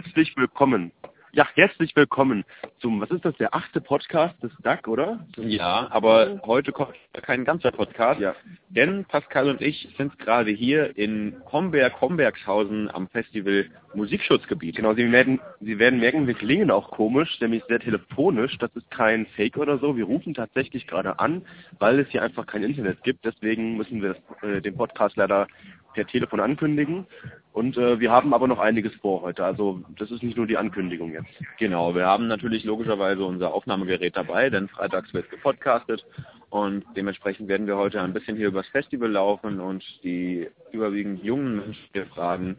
Herzlich willkommen. Ja, herzlich willkommen zum, was ist das, der achte Podcast des DAC, oder? Ja, aber heute kommt kein ganzer Podcast, Ja. denn Pascal und ich sind gerade hier in Homberg-Hombergshausen am Festival Musikschutzgebiet. Genau, Sie werden, Sie werden merken, wir klingen auch komisch, nämlich sehr telefonisch. Das ist kein Fake oder so. Wir rufen tatsächlich gerade an, weil es hier einfach kein Internet gibt. Deswegen müssen wir das, äh, den Podcast leider per Telefon ankündigen. Und äh, wir haben aber noch einiges vor heute. Also das ist nicht nur die Ankündigung jetzt. Genau, wir haben natürlich logischerweise unser Aufnahmegerät dabei, denn freitags wird gepodcastet und dementsprechend werden wir heute ein bisschen hier übers Festival laufen und die überwiegend jungen Menschen hier fragen,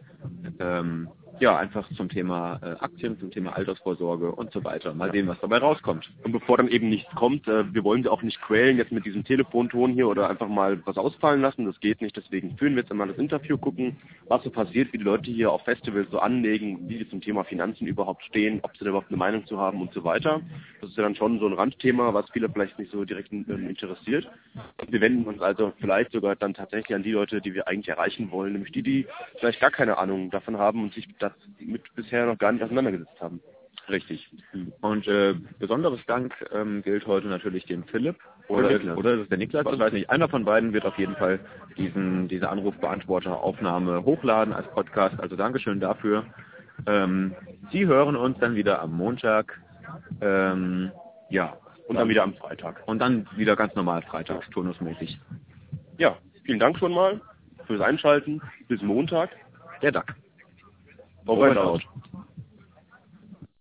ähm, ja, einfach zum Thema äh, Aktien, zum Thema Altersvorsorge und so weiter. Mal sehen, was dabei rauskommt. Und bevor dann eben nichts kommt, äh, wir wollen sie auch nicht quälen jetzt mit diesem Telefonton hier oder einfach mal was ausfallen lassen. Das geht nicht. Deswegen führen wir jetzt einmal das Interview, gucken, was so passiert, wie die Leute hier auf Festivals so anlegen, wie sie zum Thema Finanzen überhaupt stehen, ob sie da überhaupt eine Meinung zu haben und so weiter. Das ist ja dann schon so ein Randthema, was viele vielleicht nicht so direkt ähm, interessiert. Und wir wenden uns also vielleicht sogar dann tatsächlich an die Leute, die wir eigentlich erreichen wollen, nämlich die, die vielleicht gar keine Ahnung davon haben und sich das mit bisher noch gar nicht auseinandergesetzt haben. Richtig. Und äh, besonderes Dank ähm, gilt heute natürlich dem Philipp Oder oder, oder ist es der Niklas, ich weiß nicht. Einer von beiden wird auf jeden Fall diesen, diese Anrufbeantworteraufnahme hochladen als Podcast. Also Dankeschön dafür. Ähm, Sie hören uns dann wieder am Montag. Ähm, ja. Und dann wieder am Freitag. Und dann wieder ganz normal freitags, turnusmäßig. Ja, vielen Dank schon mal fürs Einschalten. Bis Montag. Der Duck. o bueno,